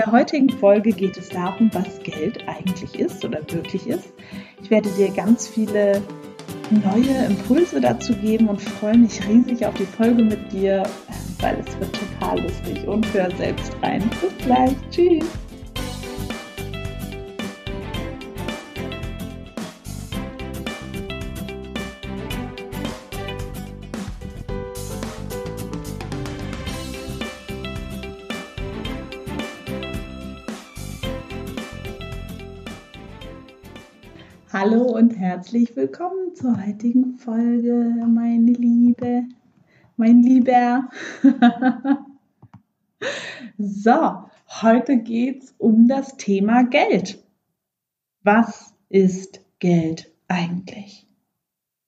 der heutigen Folge geht es darum, was Geld eigentlich ist oder wirklich ist. Ich werde dir ganz viele neue Impulse dazu geben und freue mich riesig auf die Folge mit dir, weil es wird total lustig und hör selbst rein. Bis gleich. Tschüss. Hallo und herzlich willkommen zur heutigen Folge, meine Liebe, mein Lieber. so, heute geht es um das Thema Geld. Was ist Geld eigentlich?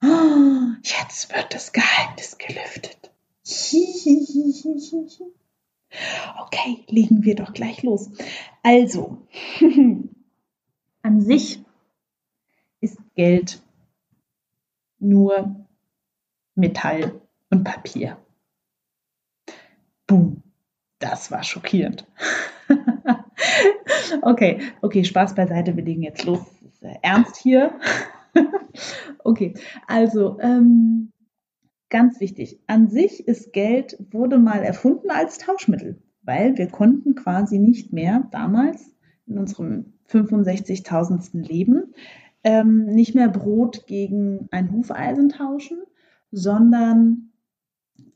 jetzt wird das Geheimnis gelüftet. okay, legen wir doch gleich los. Also, an sich Geld nur Metall und Papier. Boom, das war schockierend. okay, okay, Spaß beiseite, wir legen jetzt los. Äh, ernst hier. okay, also ähm, ganz wichtig. An sich ist Geld, wurde mal erfunden als Tauschmittel, weil wir konnten quasi nicht mehr damals in unserem 65.000. Leben ähm, nicht mehr Brot gegen ein Hufeisen tauschen, sondern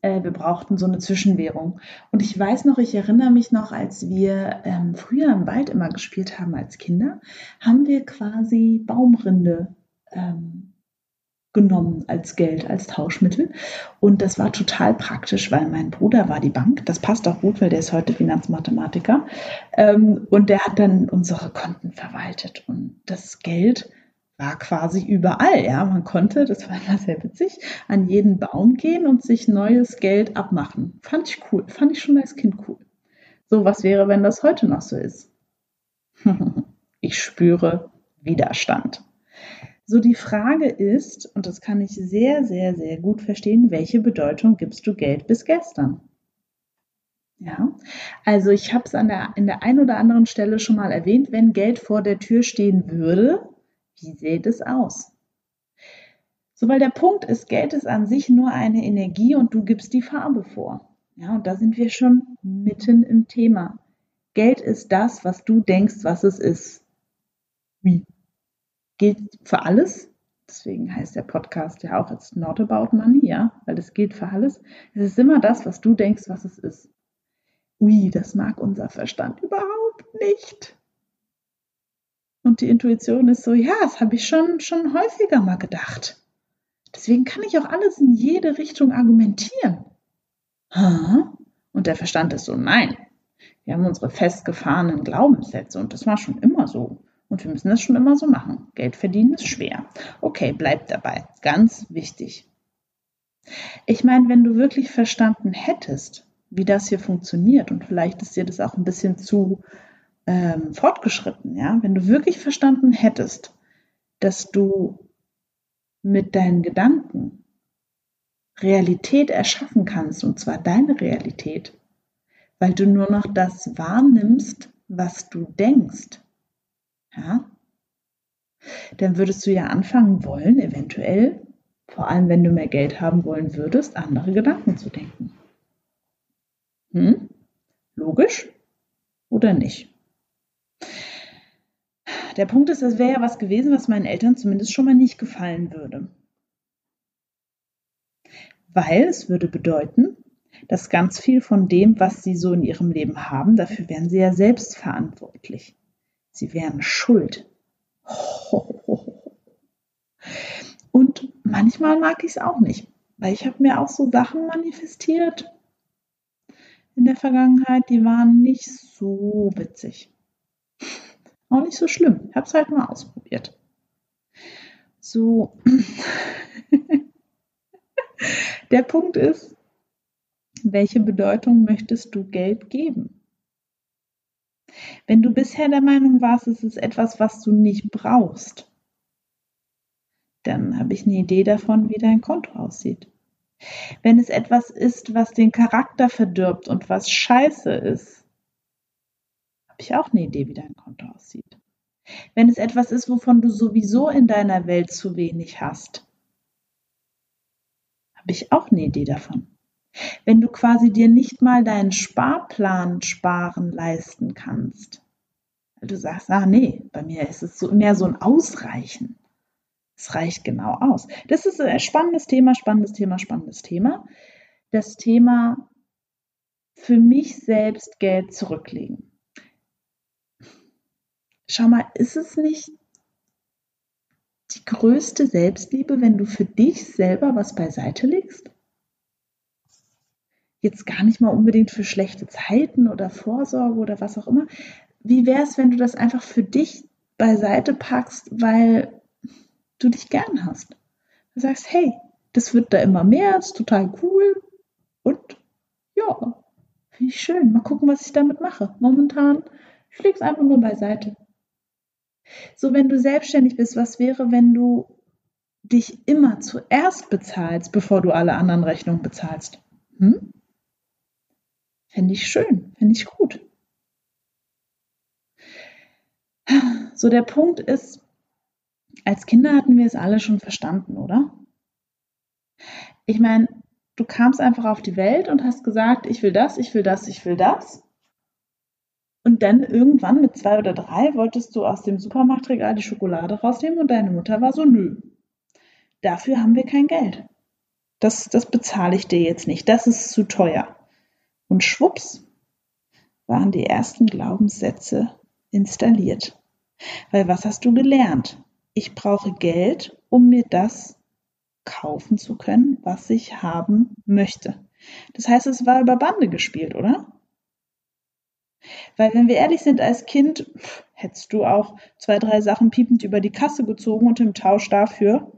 äh, wir brauchten so eine Zwischenwährung. Und ich weiß noch, ich erinnere mich noch, als wir ähm, früher im Wald immer gespielt haben als Kinder, haben wir quasi Baumrinde ähm, genommen als Geld, als Tauschmittel. Und das war total praktisch, weil mein Bruder war die Bank. Das passt auch gut, weil der ist heute Finanzmathematiker. Ähm, und der hat dann unsere Konten verwaltet. Und das Geld war quasi überall. Ja, man konnte, das war immer sehr witzig, an jeden Baum gehen und sich neues Geld abmachen. Fand ich cool, fand ich schon als Kind cool. So, was wäre, wenn das heute noch so ist? ich spüre Widerstand. So, die Frage ist, und das kann ich sehr, sehr, sehr gut verstehen, welche Bedeutung gibst du Geld bis gestern? Ja, also ich habe es in der einen oder anderen Stelle schon mal erwähnt, wenn Geld vor der Tür stehen würde, wie sieht es aus? So, weil der Punkt ist, Geld ist an sich nur eine Energie und du gibst die Farbe vor. Ja, und da sind wir schon mitten im Thema. Geld ist das, was du denkst, was es ist. Wie? Gilt für alles? Deswegen heißt der Podcast ja auch It's not about money, ja, weil es gilt für alles. Es ist immer das, was du denkst, was es ist. Ui, das mag unser Verstand überhaupt nicht. Und die Intuition ist so, ja, das habe ich schon, schon häufiger mal gedacht. Deswegen kann ich auch alles in jede Richtung argumentieren. Und der Verstand ist so, nein, wir haben unsere festgefahrenen Glaubenssätze und das war schon immer so. Und wir müssen das schon immer so machen. Geld verdienen ist schwer. Okay, bleib dabei. Ganz wichtig. Ich meine, wenn du wirklich verstanden hättest, wie das hier funktioniert und vielleicht ist dir das auch ein bisschen zu ähm, fortgeschritten, ja, wenn du wirklich verstanden hättest, dass du mit deinen Gedanken Realität erschaffen kannst, und zwar deine Realität, weil du nur noch das wahrnimmst, was du denkst, ja, dann würdest du ja anfangen wollen, eventuell, vor allem wenn du mehr Geld haben wollen würdest, andere Gedanken zu denken. Hm? Logisch oder nicht? Der Punkt ist, das wäre ja was gewesen, was meinen Eltern zumindest schon mal nicht gefallen würde. Weil es würde bedeuten, dass ganz viel von dem, was sie so in ihrem Leben haben, dafür wären sie ja selbst verantwortlich. Sie wären schuld. Und manchmal mag ich es auch nicht, weil ich habe mir auch so Sachen manifestiert in der Vergangenheit, die waren nicht so witzig. Auch nicht so schlimm. Ich habe es halt mal ausprobiert. So. Der Punkt ist, welche Bedeutung möchtest du Geld geben? Wenn du bisher der Meinung warst, es ist etwas, was du nicht brauchst, dann habe ich eine Idee davon, wie dein Konto aussieht. Wenn es etwas ist, was den Charakter verdirbt und was scheiße ist, habe ich auch eine Idee, wie dein Konto aussieht. Wenn es etwas ist, wovon du sowieso in deiner Welt zu wenig hast, habe ich auch eine Idee davon. Wenn du quasi dir nicht mal deinen Sparplan sparen leisten kannst, weil du sagst, ah nee, bei mir ist es so, mehr so ein Ausreichen. Es reicht genau aus. Das ist ein spannendes Thema, spannendes Thema, spannendes Thema. Das Thema für mich selbst Geld zurücklegen. Schau mal, ist es nicht die größte Selbstliebe, wenn du für dich selber was beiseite legst? Jetzt gar nicht mal unbedingt für schlechte Zeiten oder Vorsorge oder was auch immer. Wie wäre es, wenn du das einfach für dich beiseite packst, weil du dich gern hast? Du sagst, hey, das wird da immer mehr, ist total cool und ja, finde ich schön. Mal gucken, was ich damit mache. Momentan, ich lege es einfach nur beiseite. So, wenn du selbstständig bist, was wäre, wenn du dich immer zuerst bezahlst, bevor du alle anderen Rechnungen bezahlst? Hm? Fände ich schön, fände ich gut. So, der Punkt ist, als Kinder hatten wir es alle schon verstanden, oder? Ich meine, du kamst einfach auf die Welt und hast gesagt, ich will das, ich will das, ich will das. Und dann irgendwann mit zwei oder drei wolltest du aus dem Supermarktregal die Schokolade rausnehmen und deine Mutter war so, nö. Dafür haben wir kein Geld. Das, das bezahle ich dir jetzt nicht. Das ist zu teuer. Und schwupps waren die ersten Glaubenssätze installiert. Weil was hast du gelernt? Ich brauche Geld, um mir das kaufen zu können, was ich haben möchte. Das heißt, es war über Bande gespielt, oder? Weil wenn wir ehrlich sind, als Kind hättest du auch zwei, drei Sachen piepend über die Kasse gezogen und im Tausch dafür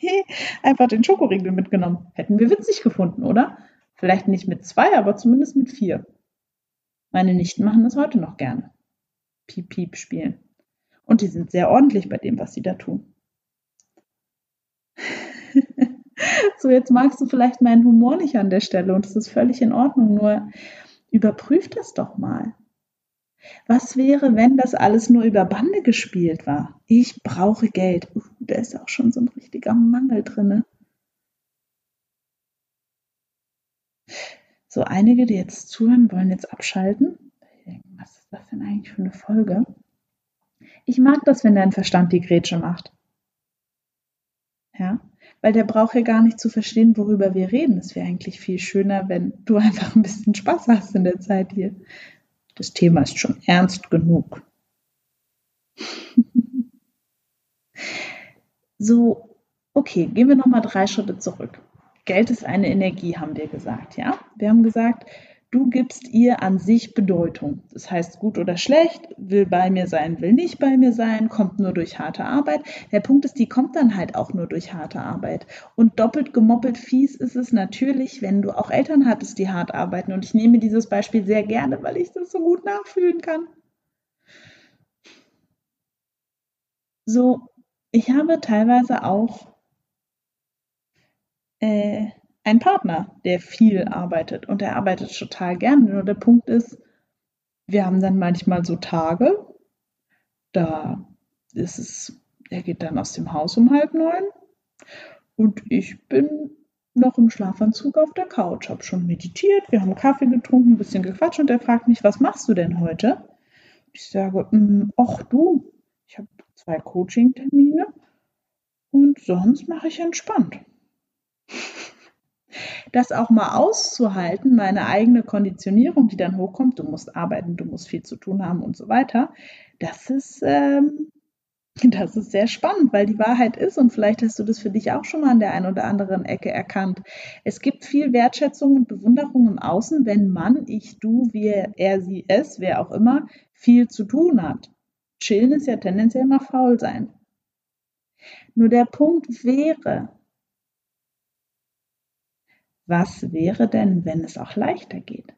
einfach den Schokoriegel mitgenommen. Hätten wir witzig gefunden, oder? Vielleicht nicht mit zwei, aber zumindest mit vier. Meine Nichten machen das heute noch gerne. Piep, piep spielen. Und die sind sehr ordentlich bei dem, was sie da tun. so, jetzt magst du vielleicht meinen Humor nicht an der Stelle und das ist völlig in Ordnung, nur Überprüf das doch mal. Was wäre, wenn das alles nur über Bande gespielt war? Ich brauche Geld. Uh, da ist auch schon so ein richtiger Mangel drin. So, einige, die jetzt zuhören, wollen jetzt abschalten. Was ist das denn eigentlich für eine Folge? Ich mag das, wenn dein Verstand die Grätsche macht. Ja, weil der braucht ja gar nicht zu verstehen, worüber wir reden. Es wäre eigentlich viel schöner, wenn du einfach ein bisschen Spaß hast in der Zeit hier. Das Thema ist schon ernst genug. so, okay, gehen wir nochmal drei Schritte zurück. Geld ist eine Energie, haben wir gesagt, ja? Wir haben gesagt, Du gibst ihr an sich Bedeutung. Das heißt, gut oder schlecht, will bei mir sein, will nicht bei mir sein, kommt nur durch harte Arbeit. Der Punkt ist, die kommt dann halt auch nur durch harte Arbeit. Und doppelt gemoppelt fies ist es natürlich, wenn du auch Eltern hattest, die hart arbeiten. Und ich nehme dieses Beispiel sehr gerne, weil ich das so gut nachfühlen kann. So, ich habe teilweise auch äh, ein Partner, der viel arbeitet und er arbeitet total gerne. Nur der Punkt ist, wir haben dann manchmal so Tage, da ist es, er geht dann aus dem Haus um halb neun und ich bin noch im Schlafanzug auf der Couch, habe schon meditiert, wir haben Kaffee getrunken, ein bisschen gequatscht und er fragt mich, was machst du denn heute? Ich sage, ach du, ich habe zwei Coaching-Termine und sonst mache ich entspannt das auch mal auszuhalten, meine eigene Konditionierung, die dann hochkommt, du musst arbeiten, du musst viel zu tun haben und so weiter, das ist, ähm, das ist sehr spannend, weil die Wahrheit ist, und vielleicht hast du das für dich auch schon mal an der einen oder anderen Ecke erkannt. Es gibt viel Wertschätzung und Bewunderung im Außen, wenn man, ich, du, wir, er, sie, es, wer auch immer, viel zu tun hat. Chillen ist ja tendenziell immer faul sein. Nur der Punkt wäre, was wäre denn, wenn es auch leichter geht?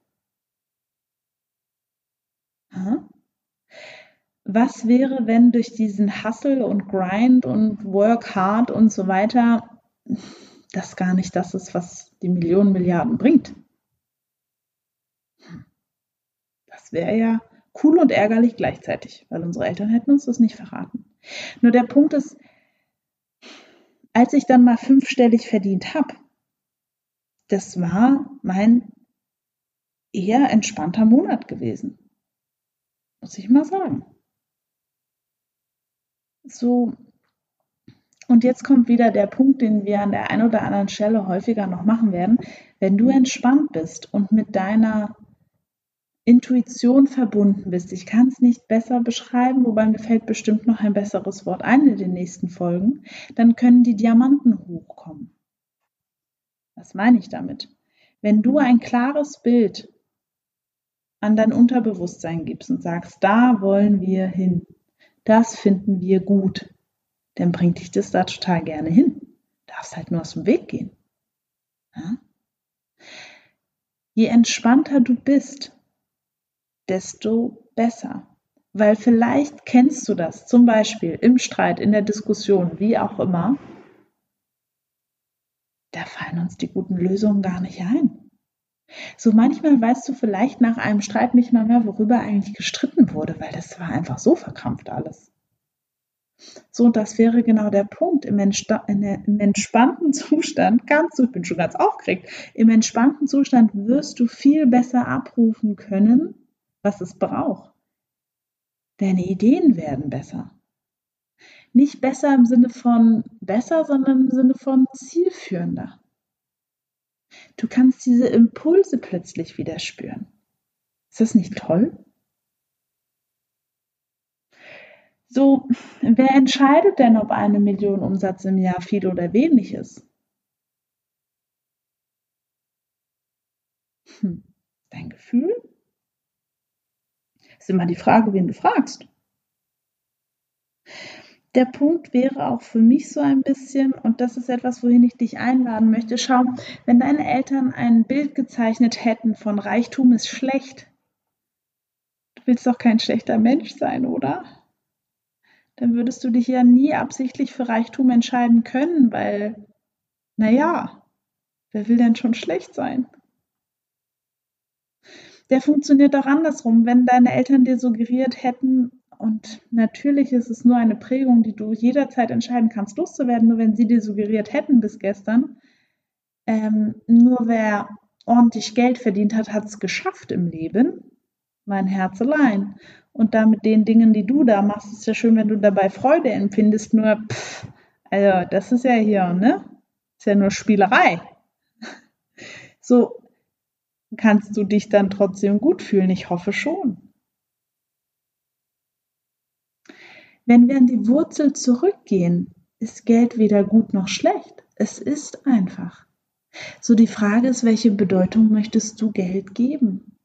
Was wäre, wenn durch diesen Hustle und Grind und Work hard und so weiter das gar nicht das ist, was die Millionen Milliarden bringt? Das wäre ja Cool und ärgerlich gleichzeitig, weil unsere Eltern hätten uns das nicht verraten. Nur der Punkt ist, als ich dann mal fünfstellig verdient habe, das war mein eher entspannter Monat gewesen. Muss ich mal sagen. So, und jetzt kommt wieder der Punkt, den wir an der einen oder anderen Stelle häufiger noch machen werden. Wenn du entspannt bist und mit deiner Intuition verbunden bist, ich kann es nicht besser beschreiben, wobei mir fällt bestimmt noch ein besseres Wort ein in den nächsten Folgen, dann können die Diamanten hochkommen. Was meine ich damit? Wenn du ein klares Bild an dein Unterbewusstsein gibst und sagst, da wollen wir hin, das finden wir gut, dann bringt dich das da total gerne hin. Du darfst halt nur aus dem Weg gehen. Ja? Je entspannter du bist, desto besser. Weil vielleicht kennst du das zum Beispiel im Streit, in der Diskussion, wie auch immer. Da fallen uns die guten Lösungen gar nicht ein. So manchmal weißt du vielleicht nach einem Streit nicht mal mehr, worüber eigentlich gestritten wurde, weil das war einfach so verkrampft alles. So, das wäre genau der Punkt. Im, der, im, entspannten Zustand kannst du, ich bin schon ganz aufgeregt, im entspannten Zustand wirst du viel besser abrufen können, was es braucht. Deine Ideen werden besser. Nicht besser im Sinne von besser, sondern im Sinne von zielführender. Du kannst diese Impulse plötzlich wieder spüren. Ist das nicht toll? So, wer entscheidet denn, ob eine Million Umsatz im Jahr viel oder wenig ist? Hm, dein Gefühl? Ist immer die Frage, wen du fragst. Der Punkt wäre auch für mich so ein bisschen, und das ist etwas, wohin ich dich einladen möchte, schau, wenn deine Eltern ein Bild gezeichnet hätten von Reichtum ist schlecht, du willst doch kein schlechter Mensch sein, oder? dann würdest du dich ja nie absichtlich für Reichtum entscheiden können, weil, naja, wer will denn schon schlecht sein? Der funktioniert auch andersrum. Wenn deine Eltern dir suggeriert hätten, und natürlich ist es nur eine Prägung, die du jederzeit entscheiden kannst, loszuwerden, nur wenn sie dir suggeriert hätten bis gestern, ähm, nur wer ordentlich Geld verdient hat, hat es geschafft im Leben, mein Herz allein. Und da mit den Dingen, die du da machst, ist ja schön, wenn du dabei Freude empfindest. Nur, pff, also das ist ja hier, ne? Ist ja nur Spielerei. So kannst du dich dann trotzdem gut fühlen. Ich hoffe schon. Wenn wir an die Wurzel zurückgehen, ist Geld weder gut noch schlecht. Es ist einfach. So die Frage ist, welche Bedeutung möchtest du Geld geben?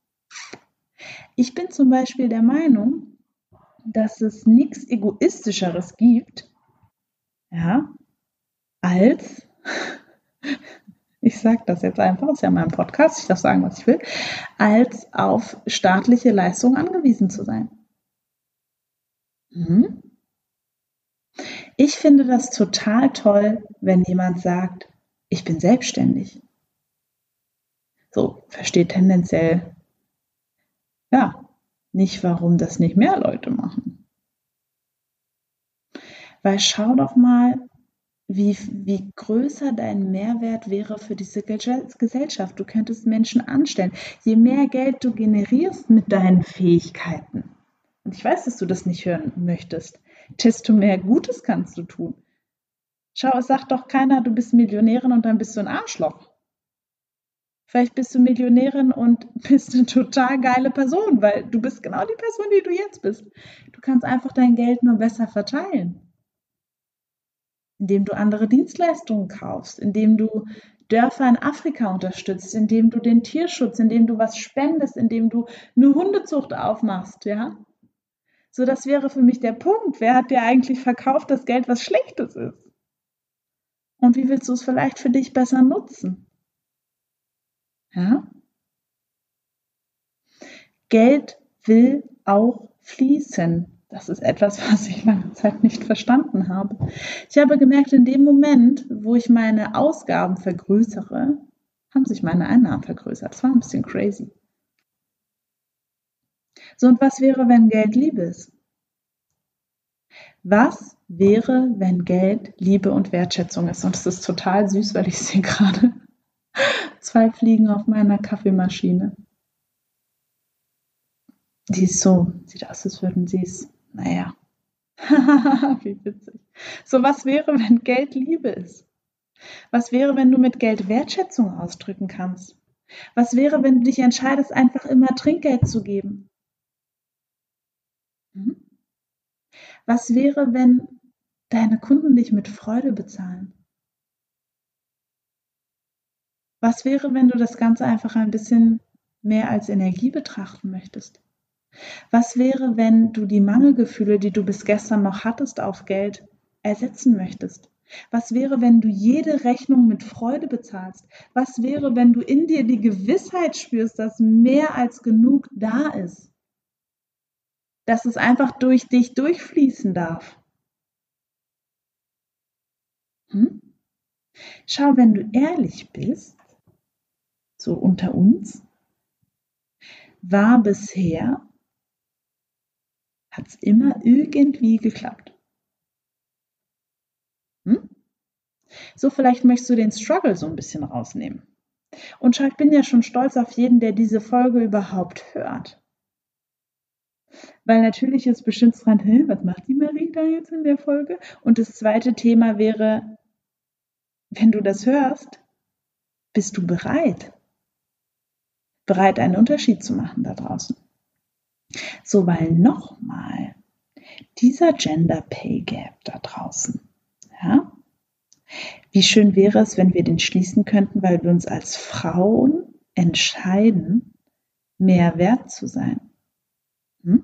Ich bin zum Beispiel der Meinung, dass es nichts Egoistischeres gibt, ja, als, ich sage das jetzt einfach, ist ja mein Podcast, ich darf sagen, was ich will, als auf staatliche Leistungen angewiesen zu sein. Mhm. Ich finde das total toll, wenn jemand sagt, ich bin selbstständig. So, versteht tendenziell ja, nicht, warum das nicht mehr Leute machen. Weil schau doch mal, wie, wie größer dein Mehrwert wäre für diese Gesellschaft. Du könntest Menschen anstellen. Je mehr Geld du generierst mit deinen Fähigkeiten, und ich weiß, dass du das nicht hören möchtest, desto mehr Gutes kannst du tun. Schau, es sagt doch keiner, du bist Millionärin und dann bist du ein Arschloch. Vielleicht bist du Millionärin und bist eine total geile Person, weil du bist genau die Person, die du jetzt bist. Du kannst einfach dein Geld nur besser verteilen. Indem du andere Dienstleistungen kaufst, indem du Dörfer in Afrika unterstützt, indem du den Tierschutz, indem du was spendest, indem du eine Hundezucht aufmachst, ja? So, das wäre für mich der Punkt. Wer hat dir eigentlich verkauft, dass Geld was Schlechtes ist? Und wie willst du es vielleicht für dich besser nutzen? Ja? Geld will auch fließen. Das ist etwas, was ich lange Zeit nicht verstanden habe. Ich habe gemerkt, in dem Moment, wo ich meine Ausgaben vergrößere, haben sich meine Einnahmen vergrößert. Das war ein bisschen crazy. So, und was wäre, wenn Geld Liebe ist? Was wäre, wenn Geld Liebe und Wertschätzung ist? Und es ist total süß, weil ich sehe gerade zwei Fliegen auf meiner Kaffeemaschine. Die ist so, sieht aus, als würden sie es, naja. Wie witzig. So, was wäre, wenn Geld Liebe ist? Was wäre, wenn du mit Geld Wertschätzung ausdrücken kannst? Was wäre, wenn du dich entscheidest, einfach immer Trinkgeld zu geben? Hm? Was wäre, wenn deine Kunden dich mit Freude bezahlen? Was wäre, wenn du das Ganze einfach ein bisschen mehr als Energie betrachten möchtest? Was wäre, wenn du die Mangelgefühle, die du bis gestern noch hattest auf Geld, ersetzen möchtest? Was wäre, wenn du jede Rechnung mit Freude bezahlst? Was wäre, wenn du in dir die Gewissheit spürst, dass mehr als genug da ist? Dass es einfach durch dich durchfließen darf? Hm? Schau, wenn du ehrlich bist, so unter uns, war bisher, hat es immer irgendwie geklappt. Hm? So, vielleicht möchtest du den Struggle so ein bisschen rausnehmen. Und schau, ich bin ja schon stolz auf jeden, der diese Folge überhaupt hört. Weil natürlich ist bestimmt dran, hey, was macht die Marie da jetzt in der Folge? Und das zweite Thema wäre, wenn du das hörst, bist du bereit? Bereit, einen Unterschied zu machen da draußen. So, weil nochmal, dieser Gender Pay Gap da draußen, ja, wie schön wäre es, wenn wir den schließen könnten, weil wir uns als Frauen entscheiden, mehr wert zu sein. Hm?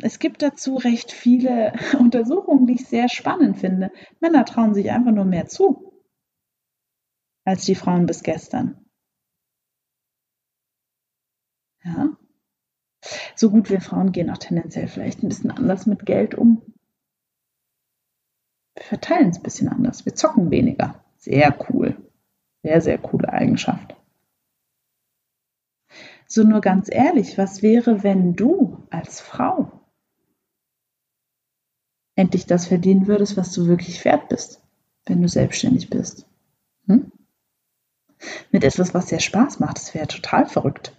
Es gibt dazu recht viele Untersuchungen, die ich sehr spannend finde. Männer trauen sich einfach nur mehr zu als die Frauen bis gestern. Ja. So gut, wir Frauen gehen auch tendenziell vielleicht ein bisschen anders mit Geld um. Wir verteilen es ein bisschen anders. Wir zocken weniger. Sehr cool. Sehr, sehr coole Eigenschaft. So nur ganz ehrlich, was wäre, wenn du als Frau endlich das verdienen würdest, was du wirklich wert bist, wenn du selbstständig bist. Hm? Mit etwas, was dir Spaß macht, das wäre total verrückt.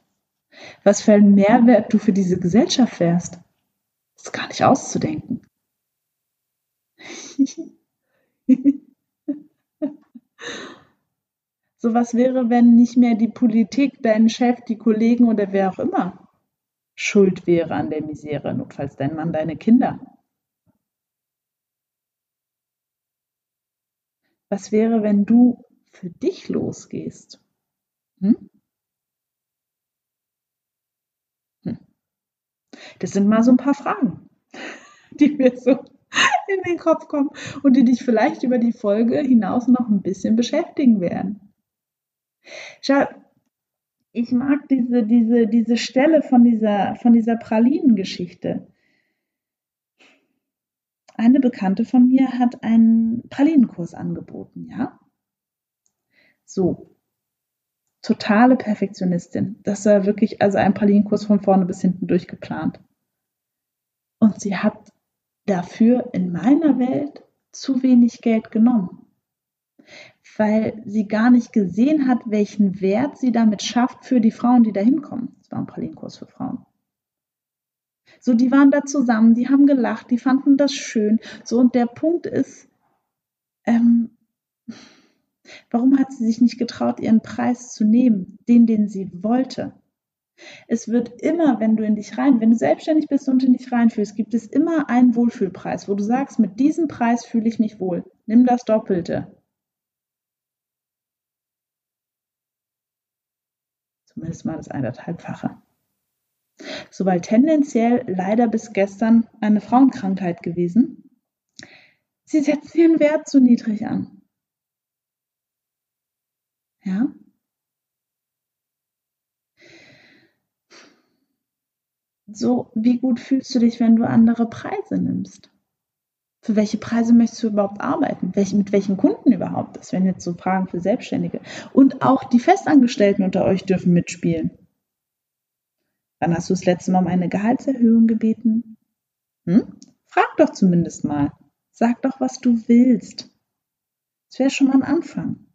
Was für einen Mehrwert du für diese Gesellschaft wärst, ist gar nicht auszudenken. so was wäre, wenn nicht mehr die Politik, dein Chef, die Kollegen oder wer auch immer schuld wäre an der Misere, notfalls dein Mann, deine Kinder. Was wäre, wenn du für dich losgehst? Hm? Hm. Das sind mal so ein paar Fragen, die mir so in den Kopf kommen und die dich vielleicht über die Folge hinaus noch ein bisschen beschäftigen werden. Schau, ich mag diese, diese, diese Stelle von dieser, von dieser Pralinengeschichte. Eine Bekannte von mir hat einen Pralinenkurs angeboten, ja? So. Totale Perfektionistin. Das war wirklich also ein Pralinenkurs von vorne bis hinten durchgeplant. Und sie hat dafür in meiner Welt zu wenig Geld genommen, weil sie gar nicht gesehen hat, welchen Wert sie damit schafft für die Frauen, die da hinkommen. Das war ein Pralinenkurs für Frauen. So, die waren da zusammen, die haben gelacht, die fanden das schön. So, und der Punkt ist, ähm, warum hat sie sich nicht getraut, ihren Preis zu nehmen, den, den sie wollte? Es wird immer, wenn du in dich rein, wenn du selbstständig bist und in dich reinfühlst, gibt es immer einen Wohlfühlpreis, wo du sagst, mit diesem Preis fühle ich mich wohl. Nimm das Doppelte. Zumindest mal das eineinhalbfache so weil tendenziell leider bis gestern eine Frauenkrankheit gewesen. Sie setzen ihren Wert zu niedrig an. Ja? So, wie gut fühlst du dich, wenn du andere Preise nimmst? Für welche Preise möchtest du überhaupt arbeiten? mit welchen Kunden überhaupt? Das wären jetzt so Fragen für Selbstständige. Und auch die Festangestellten unter euch dürfen mitspielen. Wann hast du das letzte Mal um eine Gehaltserhöhung gebeten? Hm? Frag doch zumindest mal. Sag doch, was du willst. Das wäre schon mal ein Anfang.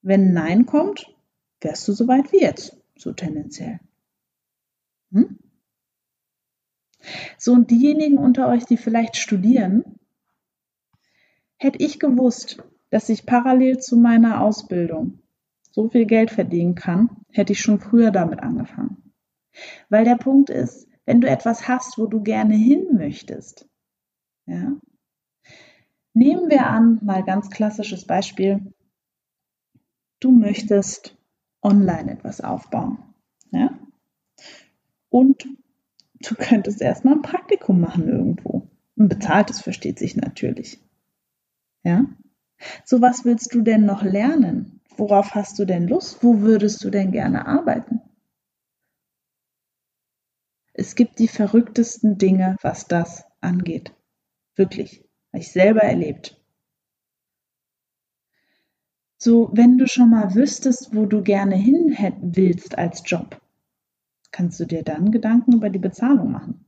Wenn Nein kommt, wärst du so weit wie jetzt, so tendenziell. Hm? So, und diejenigen unter euch, die vielleicht studieren, hätte ich gewusst, dass ich parallel zu meiner Ausbildung so viel Geld verdienen kann, hätte ich schon früher damit angefangen. Weil der Punkt ist, wenn du etwas hast, wo du gerne hin möchtest, ja, nehmen wir an, mal ganz klassisches Beispiel, du möchtest online etwas aufbauen, ja, und du könntest erstmal ein Praktikum machen irgendwo. Ein bezahltes versteht sich natürlich. Ja? So was willst du denn noch lernen? Worauf hast du denn Lust? Wo würdest du denn gerne arbeiten? Es gibt die verrücktesten Dinge, was das angeht. Wirklich. Habe ich selber erlebt. So, wenn du schon mal wüsstest, wo du gerne hin willst als Job, kannst du dir dann Gedanken über die Bezahlung machen.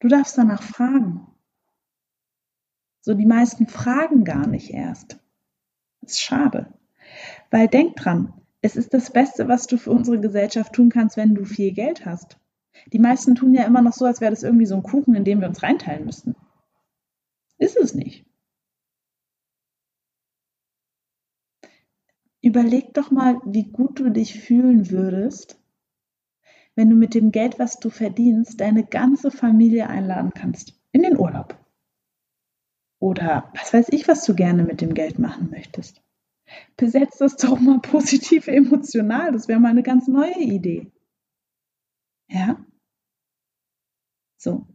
Du darfst danach fragen. So, die meisten fragen gar nicht erst. Das ist schade. Weil denk dran, es ist das Beste, was du für unsere Gesellschaft tun kannst, wenn du viel Geld hast. Die meisten tun ja immer noch so, als wäre das irgendwie so ein Kuchen, in dem wir uns reinteilen müssten. Ist es nicht. Überleg doch mal, wie gut du dich fühlen würdest, wenn du mit dem Geld, was du verdienst, deine ganze Familie einladen kannst in den Urlaub. Oder was weiß ich, was du gerne mit dem Geld machen möchtest. Besetzt das doch mal positiv emotional. Das wäre mal eine ganz neue Idee. Ja? So.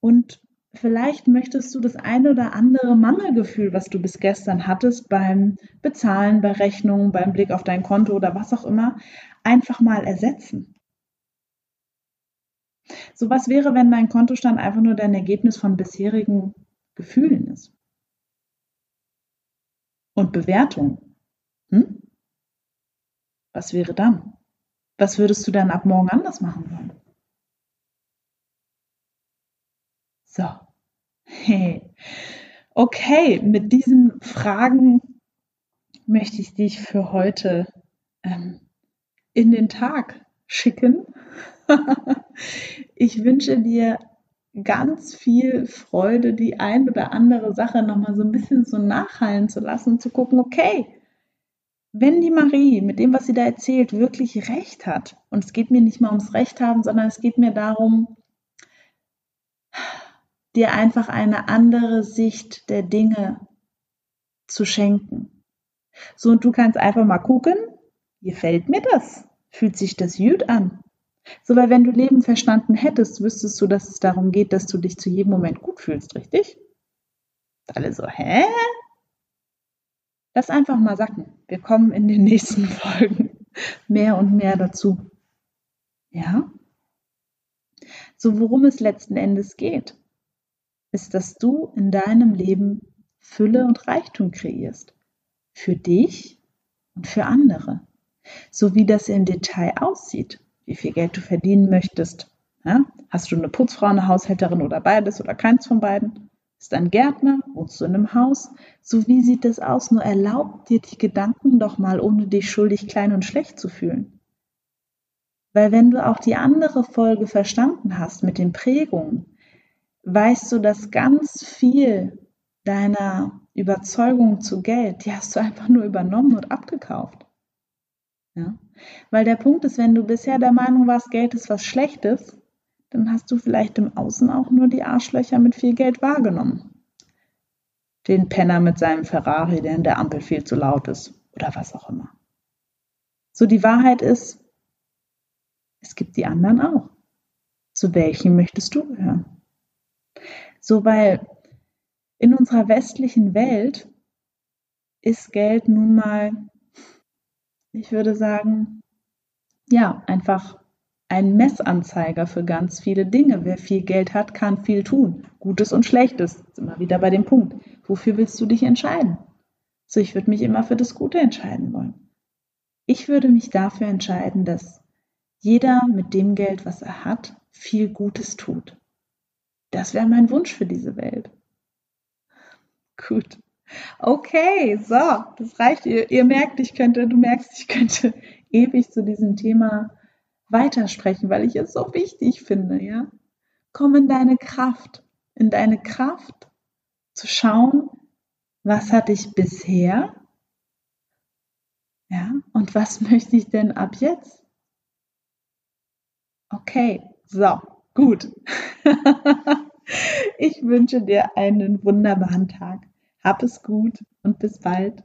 Und vielleicht möchtest du das eine oder andere Mangelgefühl, was du bis gestern hattest beim Bezahlen, bei Rechnungen, beim Blick auf dein Konto oder was auch immer, einfach mal ersetzen. So was wäre, wenn dein Kontostand einfach nur dein Ergebnis von bisherigen Gefühlen ist. Und Bewertung. Hm? Was wäre dann? Was würdest du dann ab morgen anders machen wollen? So. Hey. Okay, mit diesen Fragen möchte ich dich für heute ähm, in den Tag schicken. ich wünsche dir ganz viel Freude, die ein oder andere Sache nochmal so ein bisschen so nachhallen zu lassen zu gucken, okay, wenn die Marie mit dem, was sie da erzählt, wirklich recht hat, und es geht mir nicht mal ums Recht haben, sondern es geht mir darum, dir einfach eine andere Sicht der Dinge zu schenken. So, und du kannst einfach mal gucken, gefällt mir das? Fühlt sich das gut an? So, weil wenn du Leben verstanden hättest, wüsstest du, dass es darum geht, dass du dich zu jedem Moment gut fühlst, richtig? Alle so, hä? Lass einfach mal sacken. Wir kommen in den nächsten Folgen mehr und mehr dazu. Ja? So, worum es letzten Endes geht, ist, dass du in deinem Leben Fülle und Reichtum kreierst. Für dich und für andere. So wie das im Detail aussieht, wie viel Geld du verdienen möchtest. Ja? Hast du eine Putzfrau, eine Haushälterin oder beides oder keins von beiden? Ist ein Gärtner? Wohnst du in einem Haus? So wie sieht das aus? Nur erlaub dir die Gedanken doch mal, ohne dich schuldig, klein und schlecht zu fühlen. Weil wenn du auch die andere Folge verstanden hast mit den Prägungen, weißt du, dass ganz viel deiner Überzeugung zu Geld, die hast du einfach nur übernommen und abgekauft. Ja? Weil der Punkt ist, wenn du bisher der Meinung warst, Geld ist was Schlechtes, dann hast du vielleicht im Außen auch nur die Arschlöcher mit viel Geld wahrgenommen. Den Penner mit seinem Ferrari, der in der Ampel viel zu laut ist oder was auch immer. So die Wahrheit ist, es gibt die anderen auch. Zu welchen möchtest du gehören? So, weil in unserer westlichen Welt ist Geld nun mal ich würde sagen, ja, einfach ein Messanzeiger für ganz viele Dinge. Wer viel Geld hat, kann viel tun. Gutes und Schlechtes. Immer wieder bei dem Punkt. Wofür willst du dich entscheiden? So, ich würde mich immer für das Gute entscheiden wollen. Ich würde mich dafür entscheiden, dass jeder mit dem Geld, was er hat, viel Gutes tut. Das wäre mein Wunsch für diese Welt. Gut. Okay, so, das reicht. Ihr, ihr merkt, ich könnte, du merkst, ich könnte ewig zu diesem Thema weitersprechen, weil ich es so wichtig finde, ja. Komm in deine Kraft, in deine Kraft zu schauen, was hatte ich bisher? Ja, und was möchte ich denn ab jetzt? Okay, so, gut. ich wünsche dir einen wunderbaren Tag. Hab es gut und bis bald.